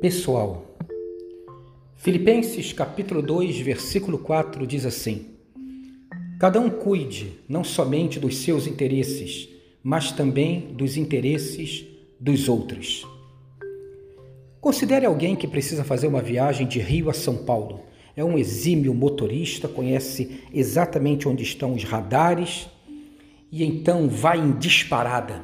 pessoal. Filipenses capítulo 2, versículo 4 diz assim: Cada um cuide não somente dos seus interesses, mas também dos interesses dos outros. Considere alguém que precisa fazer uma viagem de Rio a São Paulo. É um exímio motorista, conhece exatamente onde estão os radares e então vai em disparada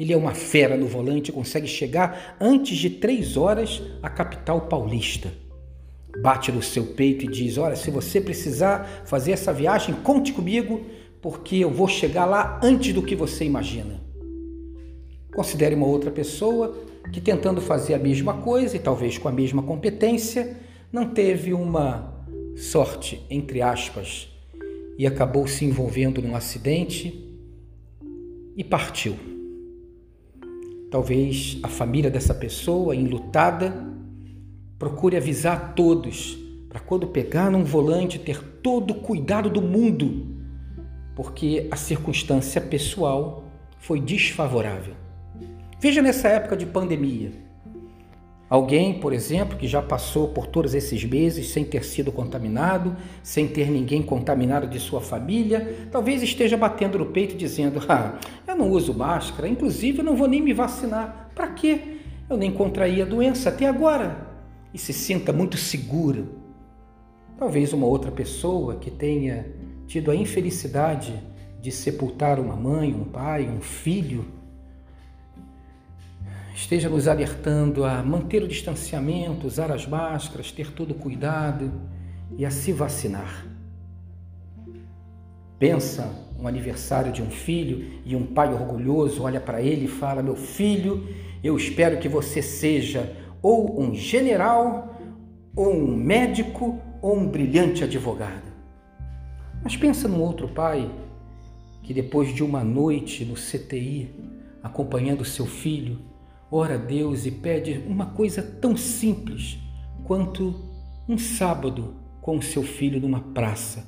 ele é uma fera no volante, consegue chegar antes de três horas à capital paulista. Bate no seu peito e diz: Olha, se você precisar fazer essa viagem, conte comigo, porque eu vou chegar lá antes do que você imagina. Considere uma outra pessoa que, tentando fazer a mesma coisa e talvez com a mesma competência, não teve uma sorte, entre aspas, e acabou se envolvendo num acidente e partiu. Talvez a família dessa pessoa, enlutada, procure avisar todos para quando pegar num volante ter todo o cuidado do mundo, porque a circunstância pessoal foi desfavorável. Veja nessa época de pandemia. Alguém, por exemplo, que já passou por todos esses meses sem ter sido contaminado, sem ter ninguém contaminado de sua família, talvez esteja batendo no peito dizendo: Ah, eu não uso máscara, inclusive eu não vou nem me vacinar. Para quê? Eu nem contraí a doença até agora. E se sinta muito seguro. Talvez uma outra pessoa que tenha tido a infelicidade de sepultar uma mãe, um pai, um filho esteja nos alertando a manter o distanciamento, usar as máscaras, ter todo cuidado e a se vacinar. Pensa um aniversário de um filho e um pai orgulhoso olha para ele e fala: Meu filho, eu espero que você seja ou um general, ou um médico, ou um brilhante advogado. Mas pensa num outro pai que depois de uma noite no CTI, acompanhando seu filho, ora a Deus e pede uma coisa tão simples quanto um sábado com o seu filho numa praça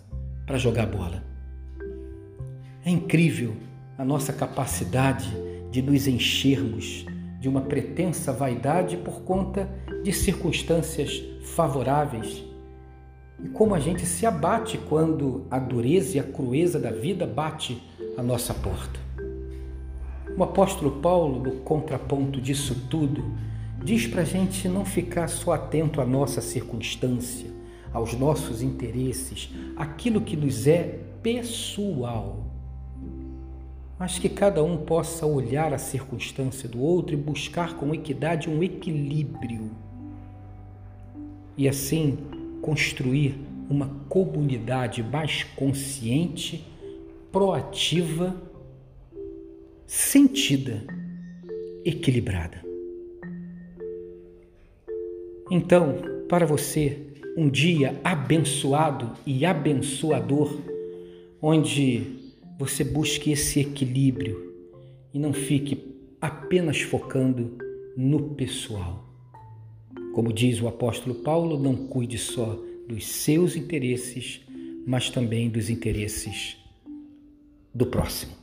para jogar bola. É incrível a nossa capacidade de nos enchermos de uma pretensa vaidade por conta de circunstâncias favoráveis e como a gente se abate quando a dureza e a crueza da vida bate à nossa porta. O apóstolo Paulo, no contraponto disso tudo, diz para a gente não ficar só atento à nossa circunstância, aos nossos interesses, aquilo que nos é pessoal, mas que cada um possa olhar a circunstância do outro e buscar com equidade um equilíbrio e assim construir uma comunidade mais consciente, proativa sentida, equilibrada. Então, para você, um dia abençoado e abençoador, onde você busque esse equilíbrio e não fique apenas focando no pessoal. Como diz o apóstolo Paulo, não cuide só dos seus interesses, mas também dos interesses do próximo.